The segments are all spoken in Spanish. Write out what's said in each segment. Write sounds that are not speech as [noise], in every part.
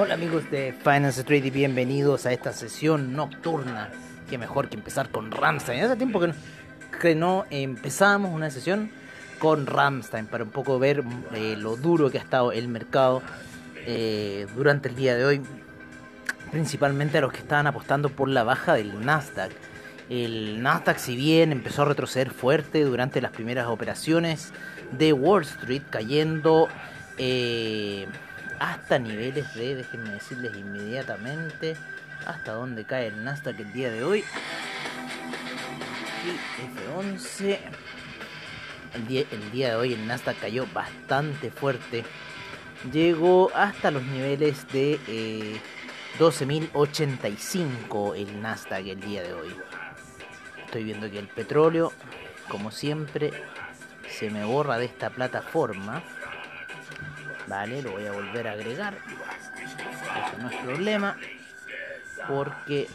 Hola amigos de Finance Street y bienvenidos a esta sesión nocturna. Qué mejor que empezar con Ramstein. Hace tiempo que no, que empezamos una sesión con Ramstein para un poco ver eh, lo duro que ha estado el mercado eh, durante el día de hoy. Principalmente a los que estaban apostando por la baja del Nasdaq. El Nasdaq si bien empezó a retroceder fuerte durante las primeras operaciones de Wall Street cayendo... Eh, hasta niveles de, déjenme decirles inmediatamente, hasta dónde cae el Nasdaq el día de hoy. Y F11. El día, el día de hoy el Nasdaq cayó bastante fuerte. Llegó hasta los niveles de eh, 12.085 el Nasdaq el día de hoy. Estoy viendo que el petróleo, como siempre, se me borra de esta plataforma. Vale, lo voy a volver a agregar. Eso no es problema. Porque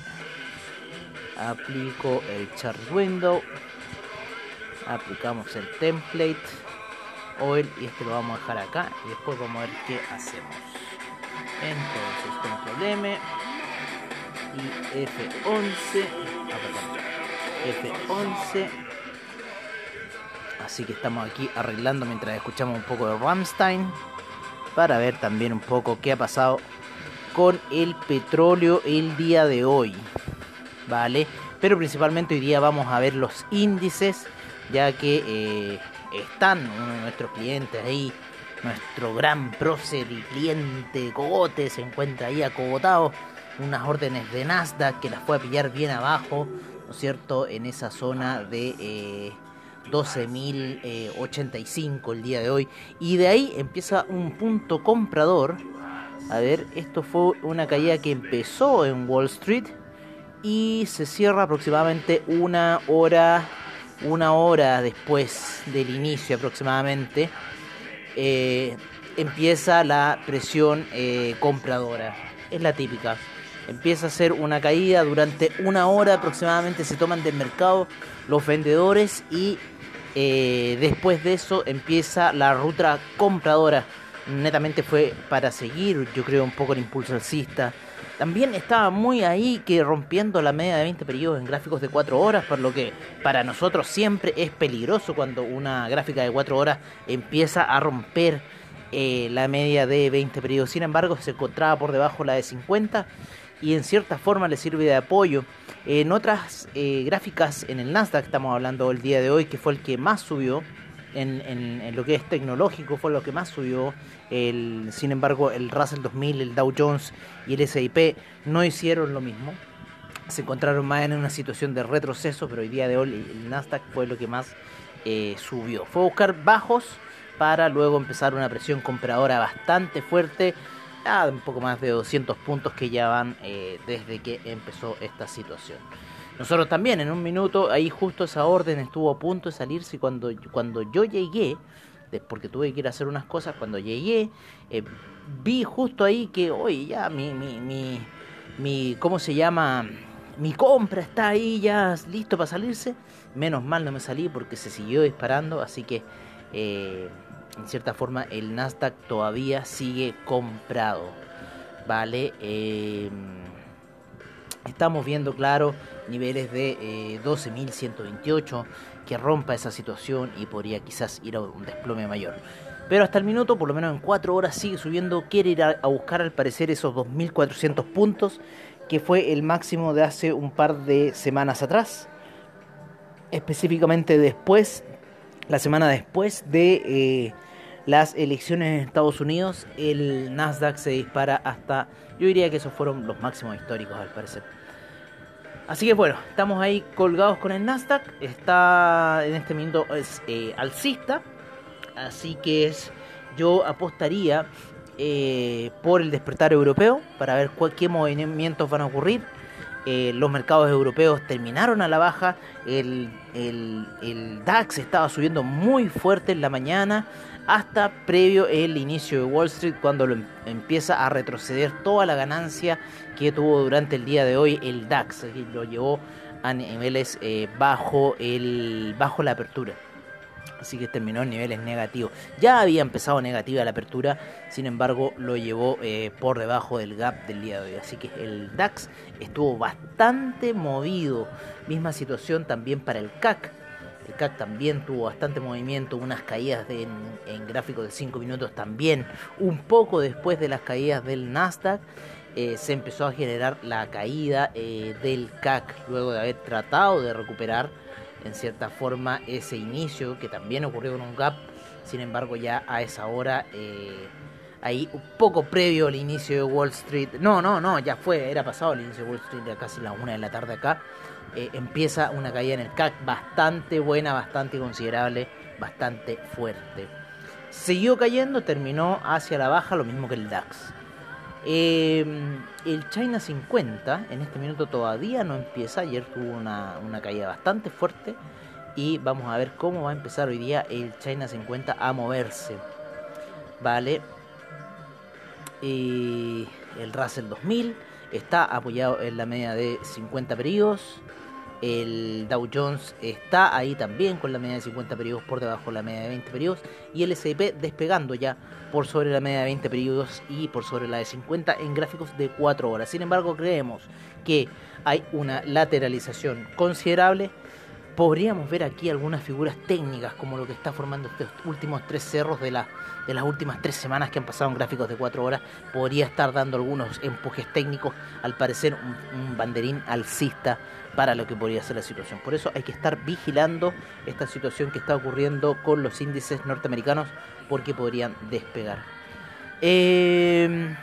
aplico el chart window. Aplicamos el template. Oil y este lo vamos a dejar acá. Y después vamos a ver qué hacemos. Entonces control M. Y F11. F11. Así que estamos aquí arreglando mientras escuchamos un poco de Ramstein para ver también un poco qué ha pasado con el petróleo el día de hoy. ¿Vale? Pero principalmente hoy día vamos a ver los índices, ya que eh, están uno de nuestros clientes ahí, nuestro gran prócer y cliente Cogote, se encuentra ahí acogotado, unas órdenes de Nasdaq que las a pillar bien abajo, ¿no es cierto? En esa zona de... Eh, 12.085 el día de hoy. Y de ahí empieza un punto comprador. A ver, esto fue una caída que empezó en Wall Street y se cierra aproximadamente una hora, una hora después del inicio aproximadamente. Eh, empieza la presión eh, compradora. Es la típica. Empieza a ser una caída durante una hora aproximadamente. Se toman del mercado los vendedores y eh, después de eso empieza la ruta compradora. Netamente fue para seguir, yo creo, un poco el impulso alcista. También estaba muy ahí que rompiendo la media de 20 periodos en gráficos de 4 horas, por lo que para nosotros siempre es peligroso cuando una gráfica de 4 horas empieza a romper eh, la media de 20 periodos. Sin embargo, se encontraba por debajo la de 50 y en cierta forma le sirve de apoyo. En otras eh, gráficas en el Nasdaq estamos hablando el día de hoy, que fue el que más subió. En, lo que es tecnológico fue lo que más subió. Sin embargo, el Russell 2000, el Dow Jones y el S&P no hicieron lo mismo. Se encontraron más en una situación de retroceso, pero hoy día de hoy el Nasdaq fue lo que más eh, subió. Fue a buscar bajos para luego empezar una presión compradora bastante fuerte a un poco más de 200 puntos que ya van eh, desde que empezó esta situación. Nosotros también en un minuto, ahí justo esa orden estuvo a punto de salirse cuando, cuando yo llegué, porque tuve que ir a hacer unas cosas, cuando llegué, eh, vi justo ahí que, oye, ya mi, mi, mi, mi, ¿cómo se llama? Mi compra está ahí ya listo para salirse. Menos mal no me salí porque se siguió disparando, así que... Eh, en cierta forma el Nasdaq todavía sigue comprado. Vale, em, estamos viendo, claro, niveles de 12.128 eh, que rompa esa situación y podría quizás ir a un desplome mayor. Pero hasta el minuto, por lo menos en 4 horas, sigue subiendo. Quiere ir a, buscar al parecer esos 2.400 puntos, que fue el máximo de hace un par de semanas atrás. Específicamente después, la semana después de eh, las elecciones en Estados Unidos, el Nasdaq se dispara hasta, yo diría que esos fueron los máximos históricos al parecer. Así que bueno, estamos ahí colgados con el Nasdaq, está en este momento es eh, alcista, así que es, yo apostaría eh, por el despertar europeo para ver qué movimientos van a ocurrir. Eh, los mercados europeos terminaron a la baja, el, el DAX estaba subiendo muy fuerte en la mañana, hasta previo el inicio de Wall Street cuando lo em-, empieza a retroceder toda la ganancia que tuvo durante el día de hoy el DAX, lo llevó a niveles eh, bajo, el, bajo la apertura. Así que terminó en niveles negativos. Ya había empezado negativa la apertura, sin embargo lo llevó eh, por debajo del gap del día de hoy. Así que el DAX estuvo bastante movido. Misma situación también para el CAC. El CAC también tuvo bastante movimiento, unas caídas en, en gráficos de 5 minutos también. Un poco después de las caídas del Nasdaq. Eh, se empezó a generar la caída eh, del CAC luego de haber tratado de recuperar en cierta forma ese inicio que también ocurrió con un gap. Sin embargo, ya a esa hora, eh, ahí un poco previo al inicio de Wall Street, no, no, no, ya fue, era pasado el inicio de Wall Street, ya casi las una de la tarde acá, eh, empieza una caída en el CAC bastante buena, bastante considerable, bastante fuerte. Siguió cayendo, terminó hacia la baja, lo mismo que el DAX. Em, el China 50 en este minuto todavía no empieza. Ayer tuvo una, caída bastante fuerte. Y vamos a ver cómo va a empezar hoy día el China 50 a moverse. Vale. Y el Russell 2000 está apoyado en la media de 50 periodos. El Dow Jones está ahí también con la media de 50 periodos por debajo de la media de 20 periodos. Y el S&P despegando ya por sobre la media de 20 periodos y por sobre la de 50 en gráficos de 4 horas. Sin embargo, creemos que hay una lateralización considerable. Podríamos ver aquí algunas figuras técnicas como lo que está formando estos últimos tres cerros de, la, de las últimas tres semanas que han pasado en gráficos de 4 horas. Podría estar dando algunos empujes técnicos, al parecer un banderín alcista para lo que podría ser la situación. Por eso hay que estar vigilando esta situación que está ocurriendo con los índices norteamericanos porque podrían despegar. Em,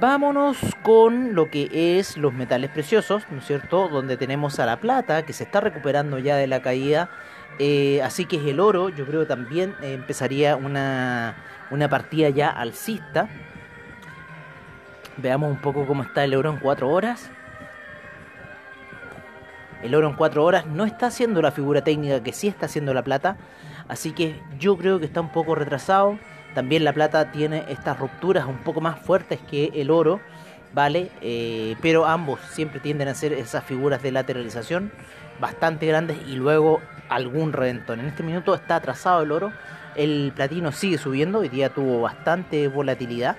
vámonos con lo que es los metales preciosos, ¿no es cierto? Donde tenemos a la plata que se está recuperando ya de la caída. Eh, así que es el oro, yo creo que también empezaría una, una partida ya alcista. Veamos un poco cómo está el oro en 4 horas. El oro en 4 horas no está haciendo la figura técnica que sí está haciendo la plata. Así que yo creo que está un poco retrasado. También la plata tiene estas rupturas un poco más fuertes que el oro. ¿Vale? Eh, pero ambos siempre tienden a ser esas figuras de lateralización bastante grandes y luego algún redentón. En este minuto está atrasado el oro. El platino sigue subiendo. Hoy día tuvo bastante volatilidad.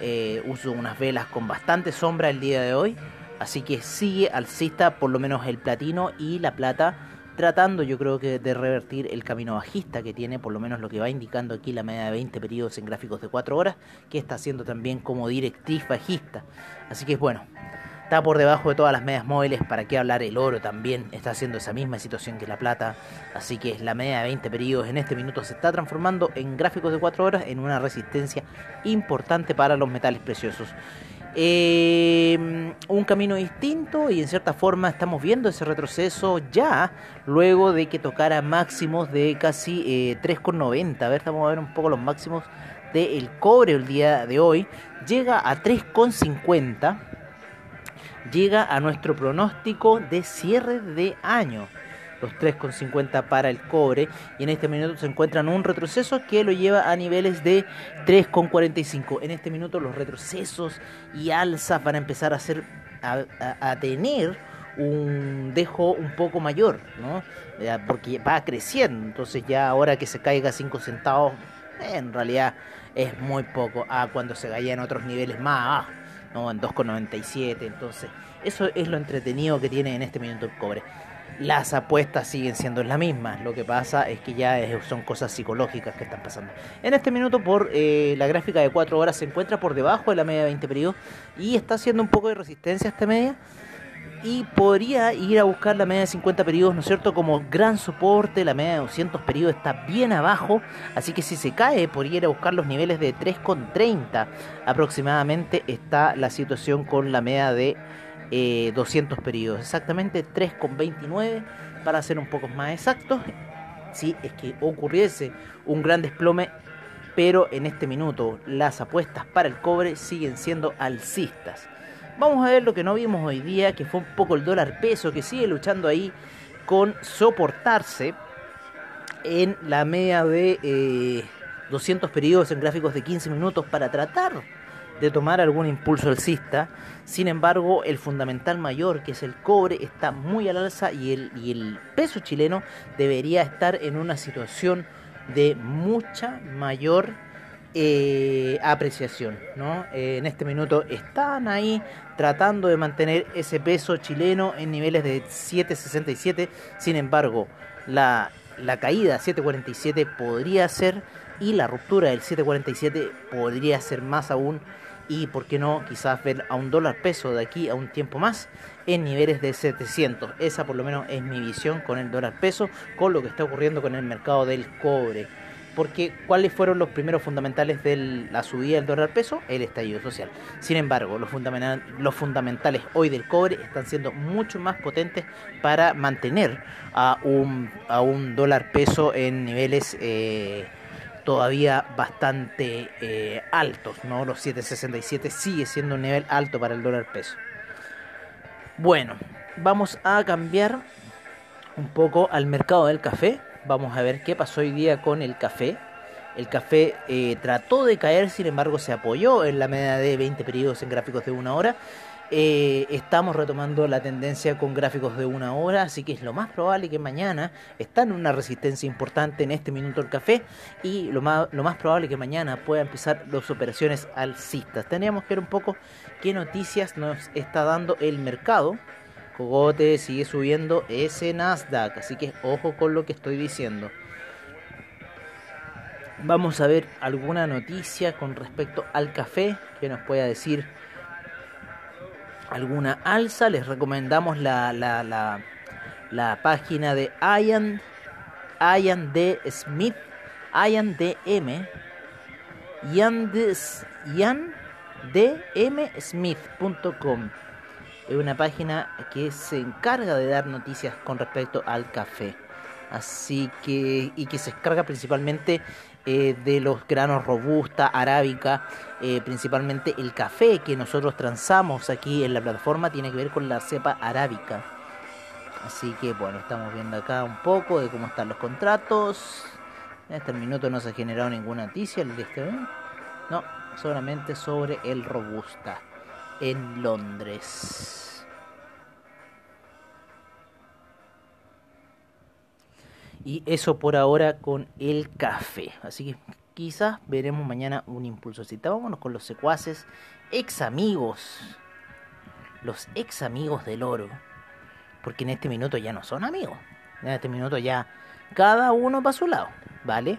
Eh, uso unas velas con bastante sombra el día de hoy. Así que sigue alcista por lo menos el platino y la plata, tratando yo creo que de revertir el camino bajista que tiene, por lo menos lo que va indicando aquí la media de 20 periodos en gráficos de 4 horas, que está haciendo también como directriz bajista. Así que bueno, está por debajo de todas las medias móviles, para qué hablar el oro también, está haciendo esa misma situación que la plata, así que la media de 20 periodos en este minuto se está transformando en gráficos de 4 horas en una resistencia importante para los metales preciosos. Eh, un camino distinto y en cierta forma estamos viendo ese retroceso ya luego de que tocara máximos de casi 3,90. Eh, a ver, vamos a ver un poco los máximos del cobre el día de hoy. Llega a 3,50. Llega a nuestro pronóstico de cierre de año los 3,50 para el cobre y en este minuto se encuentra en un retroceso que lo lleva a niveles de 3,45. En este minuto los retrocesos y alzas van a empezar a, ser, a, tener un dejo un poco mayor, ¿no? Porque va creciendo, entonces ya ahora que se caiga 5 centavos, en realidad es muy poco a cuando se caía en otros niveles más abajo, ¿no? En 2,97, entonces eso es lo entretenido que tiene en este minuto el cobre las apuestas siguen siendo las mismas. Lo que pasa es que ya son cosas psicológicas que están pasando. En este minuto, por eh, la gráfica de 4 horas, se encuentra por debajo de la media de 20 periodos y está haciendo un poco de resistencia esta media. Y podría ir a buscar la media de 50 periodos, ¿no es cierto? Como gran soporte, la media de 200 periodos está bien abajo, así que si se cae, podría ir a buscar los niveles de 3,30 aproximadamente. Está la situación con la media de 200 eh, periodos, exactamente 3,29 para ser un poco más exactos. Si es que ocurriese un gran desplome, pero en este minuto las apuestas para el cobre siguen siendo alcistas. Vamos a ver lo que no vimos hoy día, que fue un poco el dólar peso que sigue luchando ahí con soportarse en la media de 200 eh, periodos en gráficos de 15 minutos para tratar de tomar algún impulso alcista. Sin embargo, el fundamental mayor, que es el cobre, está muy al alza y el, y el peso chileno debería estar en una situación de mucha mayor eh, apreciación. ¿no? Eh, en este minuto están ahí tratando de mantener ese peso chileno en niveles de 7,67. Sin embargo, la, la caída a 7,47 podría ser y la ruptura del 7,47 podría ser más aún y por qué no quizás ver a un dólar peso de aquí a un tiempo más en niveles de 700. Esa por lo menos es mi visión con el dólar peso, con lo que está ocurriendo con el mercado del cobre. Porque ¿cuáles fueron los primeros fundamentales de la subida del dólar peso? El estallido social. Sin embargo, los, los fundamentales hoy del cobre están siendo mucho más potentes para mantener a un, a un dólar peso en niveles... Eh, todavía bastante eh, altos, ¿no? Los 7.67 sigue siendo un nivel alto para el dólar peso. Bueno, vamos a cambiar un poco al mercado del café. Vamos a ver qué pasó hoy día con el café. El café eh, trató de caer, sin embargo se apoyó en la media de 20 periodos en gráficos de una hora eh, estamos retomando la tendencia con gráficos de una hora, así que es lo más probable que mañana está en una resistencia importante en este minuto el café y lo más, lo más probable que mañana pueda empezar las operaciones alcistas. Teníamos que ver un poco qué noticias nos está dando el mercado. Cogote sigue subiendo ese Nasdaq, así que ojo con lo que estoy diciendo. Vamos a ver alguna noticia con respecto al café que nos pueda decir alguna alza, les recomendamos la, la, la, la página de Ian, Ian D. Smith, Ian DM, Ian, Ian Smith.com. Es una página que se encarga de dar noticias con respecto al café. Así que, y que se encarga principalmente eh, de los granos robusta, arábica, eh, principalmente el café que nosotros transamos aquí en la plataforma tiene que ver con la cepa arábica. Así que bueno, estamos viendo acá un poco de cómo están los contratos. En este minuto no se ha generado ninguna noticia, el de este, no, solamente sobre el robusta en Londres. Y eso por ahora con el café. Así que quizás veremos mañana un impulso. Vámonos con los secuaces, ex amigos. Los ex amigos del oro. Porque en este minuto ya no son amigos. En este minuto ya cada uno para su lado. ¿Vale?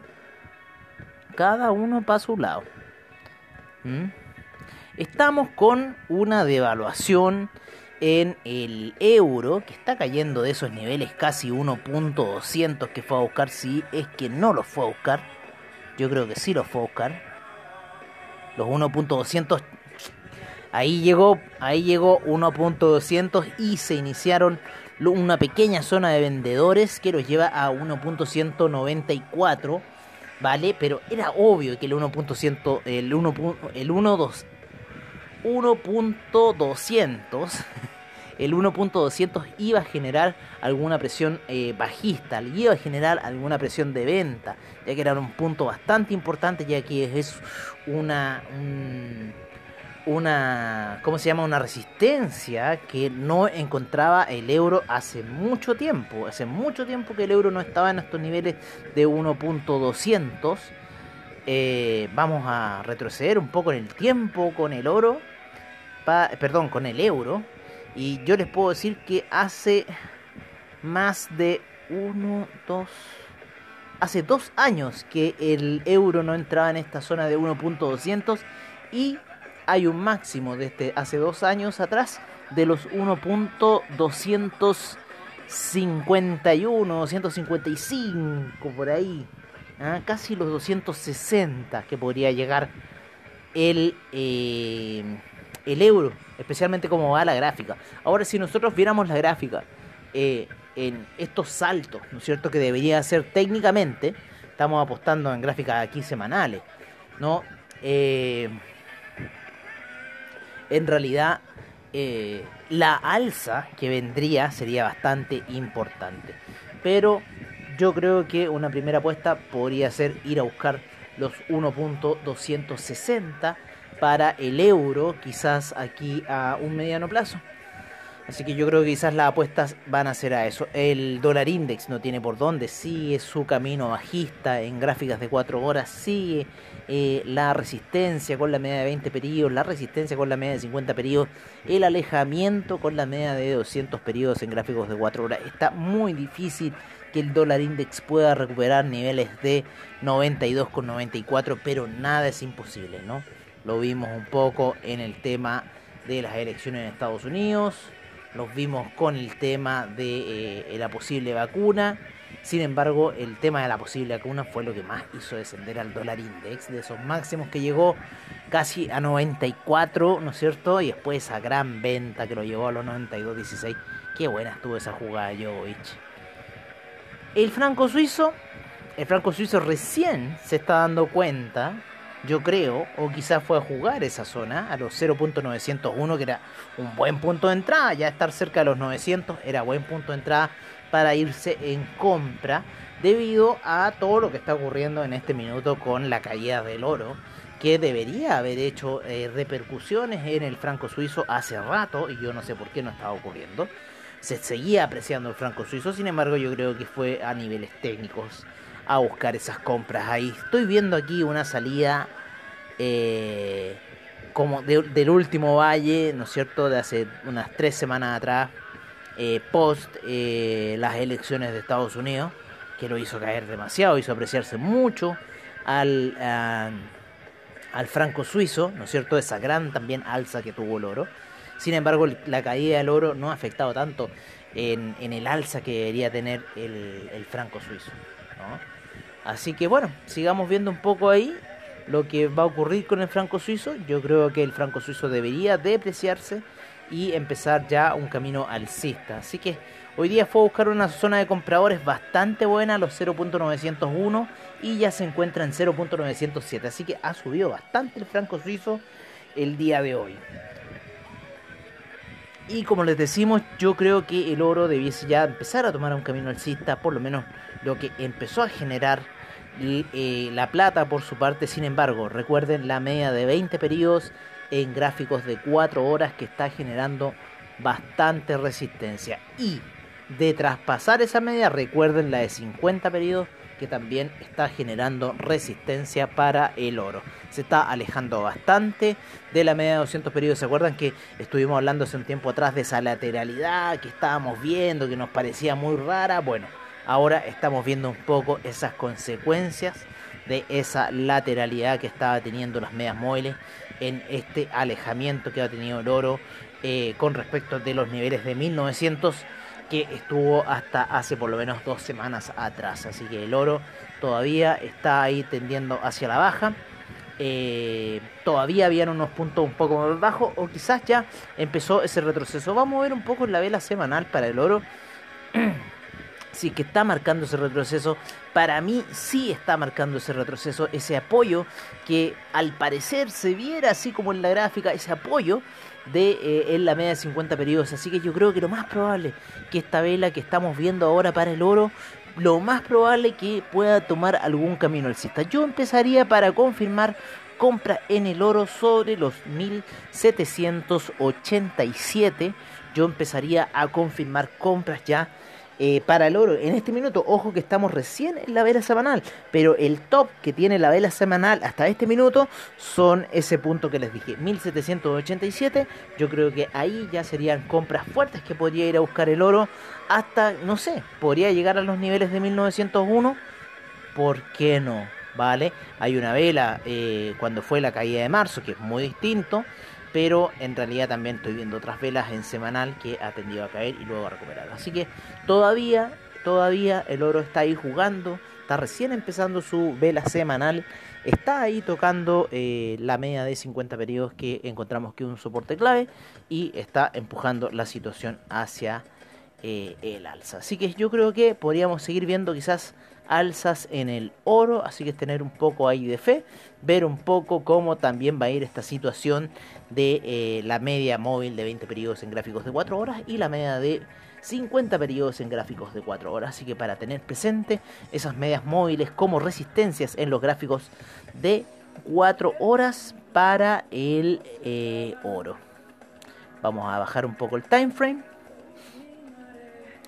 Cada uno para su lado. ¿Mm? Estamos con una devaluación en el euro, que está cayendo de esos niveles casi 1.200 que fue a buscar, si es que no los fue a buscar. Yo creo que sí los fue a buscar. Los 1.200 ahí llegó, ahí llegó 1.200 y se iniciaron una pequeña zona de vendedores que los lleva a 1.194, ¿vale? Pero era obvio que el 1.100 el 1 el 1.2 1.200 el 1.200 iba a generar alguna presión eh, bajista, iba a generar alguna presión de venta, ya que era un punto bastante importante, ya que es una, una, ¿cómo se llama? Una resistencia que no encontraba el euro hace mucho tiempo, hace mucho tiempo que el euro no estaba en estos niveles de 1.200. Eh, vamos a retroceder un poco en el tiempo con el oro, perdón, con el euro y yo les puedo decir que hace más de uno, dos, hace dos años que el euro no entraba en esta zona de 1.200 y hay un máximo desde hace dos años atrás de los 1.251, 255 por ahí, ¿ah? casi los 260 que podría llegar el eh, el euro, especialmente como va la gráfica. Ahora, si nosotros viéramos la gráfica eh, en estos saltos, ¿no es cierto?, que debería ser técnicamente, estamos apostando en gráficas aquí semanales, ¿no? Eh, en realidad, eh, la alza que vendría sería bastante importante. Pero yo creo que una primera apuesta podría ser ir a buscar los 1.260 para el euro, quizás aquí a un mediano plazo. Así que yo creo que quizás las apuestas van a ser a eso. El dólar index no tiene por dónde, sigue su camino bajista en gráficas de 4 horas, sigue eh, la resistencia con la media de 20 periodos, la resistencia con la media de 50 periodos, el alejamiento con la media de 200 periodos en gráficos de 4 horas. Está muy difícil que el dólar index pueda recuperar niveles de 92,94, pero nada es imposible, ¿no? Lo vimos un poco en el tema de las elecciones en Estados Unidos los vimos con el tema de eh, la posible vacuna. Sin embargo, el tema de la posible vacuna fue lo que más hizo descender al dólar index, de esos máximos que llegó casi a 94, ¿no es cierto? Y después esa gran venta que lo llevó a los 92.16. Qué buena estuvo esa jugada Jovic. El franco suizo, el franco suizo recién se está dando cuenta yo creo, o quizás fue a jugar esa zona a los 0.901, que era un buen punto de entrada, ya estar cerca de los 900 era buen punto de entrada para irse en compra, debido a todo lo que está ocurriendo en este minuto con la caída del oro, que debería haber hecho eh, repercusiones en el franco suizo hace rato, y yo no sé por qué no estaba ocurriendo. Se seguía apreciando el franco suizo, sin embargo yo creo que fue a niveles técnicos a buscar esas compras ahí. Estoy viendo aquí una salida eh, como del último valle, ¿no es cierto?, de hace unas tres semanas atrás, eh, post eh, las elecciones de Estados Unidos, que lo hizo caer demasiado, hizo apreciarse mucho al, al franco suizo, ¿no es cierto?, esa gran también alza que tuvo el oro. Sin embargo, la caída del oro no ha afectado tanto en, el alza que debería tener el, el franco suizo. ¿no? Así que bueno, sigamos viendo un poco ahí lo que va a ocurrir con el franco suizo. Yo creo que el franco suizo debería depreciarse y empezar ya un camino alcista. Así que hoy día fue a buscar una zona de compradores bastante buena, los 0.901, y ya se encuentra en 0.907. Así que ha subido bastante el franco suizo el día de hoy. Y como les decimos, yo creo que el oro debiese ya empezar a tomar un camino alcista, por lo menos lo que empezó a generar eh, la plata por su parte, sin embargo, recuerden la media de 20 periodos en gráficos de 4 horas que está generando bastante resistencia. Y de traspasar esa media, recuerden la de 50 periodos que también está generando resistencia para el oro. Se está alejando bastante de la media de 200 periodos. ¿Se acuerdan que estuvimos hablando hace un tiempo atrás de esa lateralidad que estábamos viendo, que nos parecía muy rara? Bueno, ahora estamos viendo un poco esas consecuencias de esa lateralidad que estaba teniendo las medias móviles en este alejamiento que ha tenido el oro eh, con respecto de los niveles de 1900 que estuvo hasta hace por lo menos dos semanas atrás. Así que el oro todavía está ahí tendiendo hacia la baja. Eh, todavía habían unos puntos un poco más bajos o quizás ya empezó ese retroceso. Vamos a ver un poco la vela semanal para el oro. [clears throat] sí que está marcando ese retroceso. Para mí sí está marcando ese retroceso, ese apoyo que al parecer se viera así como en la gráfica, ese apoyo de eh, en la media de 50 periodos. Así que yo creo que lo más probable que esta vela que estamos viendo ahora para el oro, lo más probable que pueda tomar algún camino alcista. Yo empezaría para confirmar compra en el oro sobre los 1787. Yo empezaría a confirmar compras ya eh, para el oro en este minuto. Ojo que estamos recién en la vela semanal, pero el top que tiene la vela semanal hasta este minuto son ese punto que les dije, 1787. Yo creo que ahí ya serían compras fuertes que podría ir a buscar el oro hasta, no sé, podría llegar a los niveles de 1901. ¿Por qué no? ¿Vale? Hay una vela eh, cuando fue la caída de marzo, que es muy distinto pero en realidad también estoy viendo otras velas en semanal que ha tendido a caer y luego a recuperar. Así que todavía, todavía el oro está ahí jugando, está recién empezando su vela semanal, está ahí tocando eh, la media de 50 periodos que encontramos que es un soporte clave y está empujando la situación hacia eh, el alza. Así que yo creo que podríamos seguir viendo quizás alzas en el oro, así que es tener un poco ahí de fe, ver un poco cómo también va a ir esta situación de eh, la media móvil de 20 periodos en gráficos de 4 horas y la media de 50 periodos en gráficos de 4 horas. Así que para tener presente esas medias móviles como resistencias en los gráficos de 4 horas para el eh, oro. Vamos a bajar un poco el time frame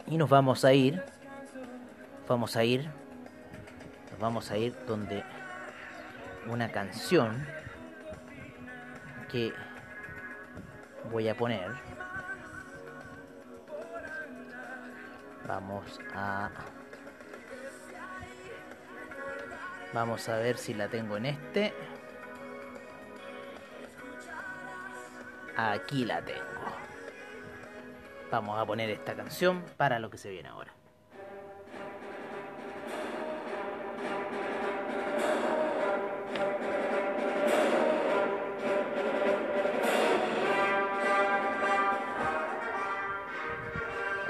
y nos vamos a ir. Vamos a ir. Vamos a ir donde una canción que voy a poner. Vamos a Vamos a ver si la tengo en este. Aquí la tengo. Vamos a poner esta canción para lo que se viene ahora.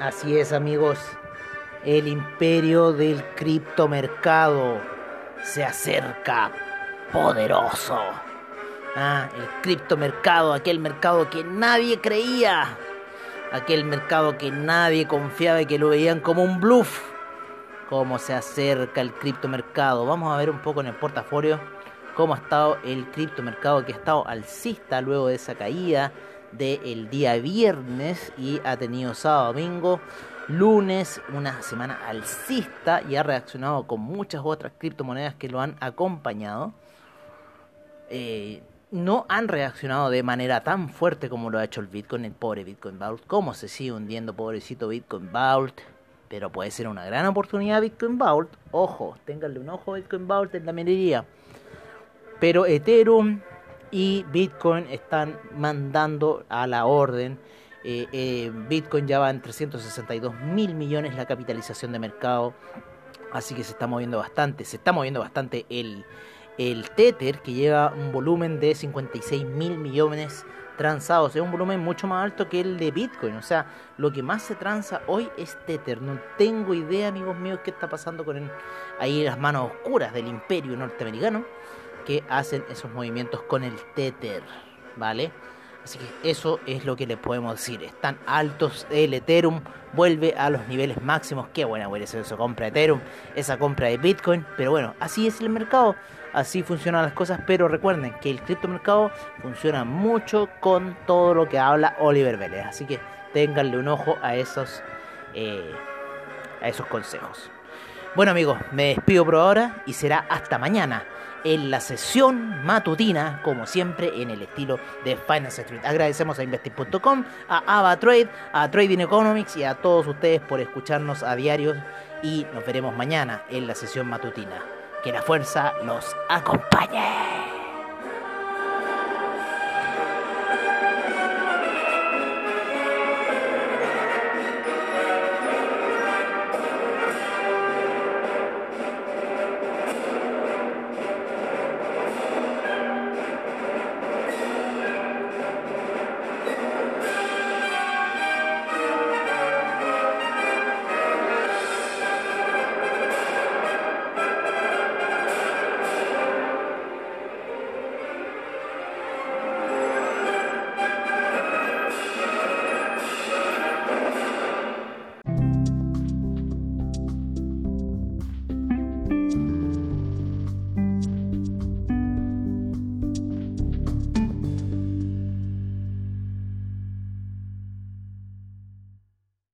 Así es amigos, el imperio del criptomercado se acerca poderoso. Ah, el criptomercado, aquel mercado que nadie creía, aquel mercado que nadie confiaba y que lo veían como un bluff. Cómo se acerca el criptomercado. Vamos a ver un poco en el portafolio cómo ha estado el criptomercado que ha estado alcista luego de esa caída del día viernes y ha tenido sábado domingo lunes, una semana alcista y ha reaccionado con muchas otras criptomonedas que lo han acompañado. Eh, no han reaccionado de manera tan fuerte como lo ha hecho el Bitcoin, el pobre Bitcoin Vault. ¿Cómo se sigue hundiendo, pobrecito Bitcoin Vault? Pero puede ser una gran oportunidad Bitcoin Vault. Ojo, ténganle un ojo Bitcoin Vault en la minería. Pero Ethereum y Bitcoin están mandando a la orden eh, eh, Bitcoin ya va en 362 mil millones la capitalización de mercado. Así que se está moviendo bastante. Se está moviendo bastante el, el Tether, que lleva un volumen de 56 mil millones transados. Es un volumen mucho más alto que el de Bitcoin. O sea, lo que más se transa hoy es Tether. No tengo idea, amigos míos, qué está pasando con ahí las manos oscuras del imperio norteamericano que hacen esos movimientos con el Tether. ¿Vale? Así que eso es lo que le podemos decir. Están altos. El Ethereum vuelve a los niveles máximos. Qué buena huele eso compra Ethereum, esa compra de Bitcoin. Pero bueno, así es el mercado. Así funcionan las cosas. Pero recuerden que el criptomercado funciona mucho con todo lo que habla Oliver Vélez. Así que ténganle un ojo a esos, eh, a esos consejos. Bueno amigos, me despido por ahora y será hasta mañana en la sesión matutina, como siempre, en el estilo de Finance Street. Agradecemos a Investing.com, a AvaTrade, a Trading Economics y a todos ustedes por escucharnos a diario y nos veremos mañana en la sesión matutina. Que la fuerza los acompañe.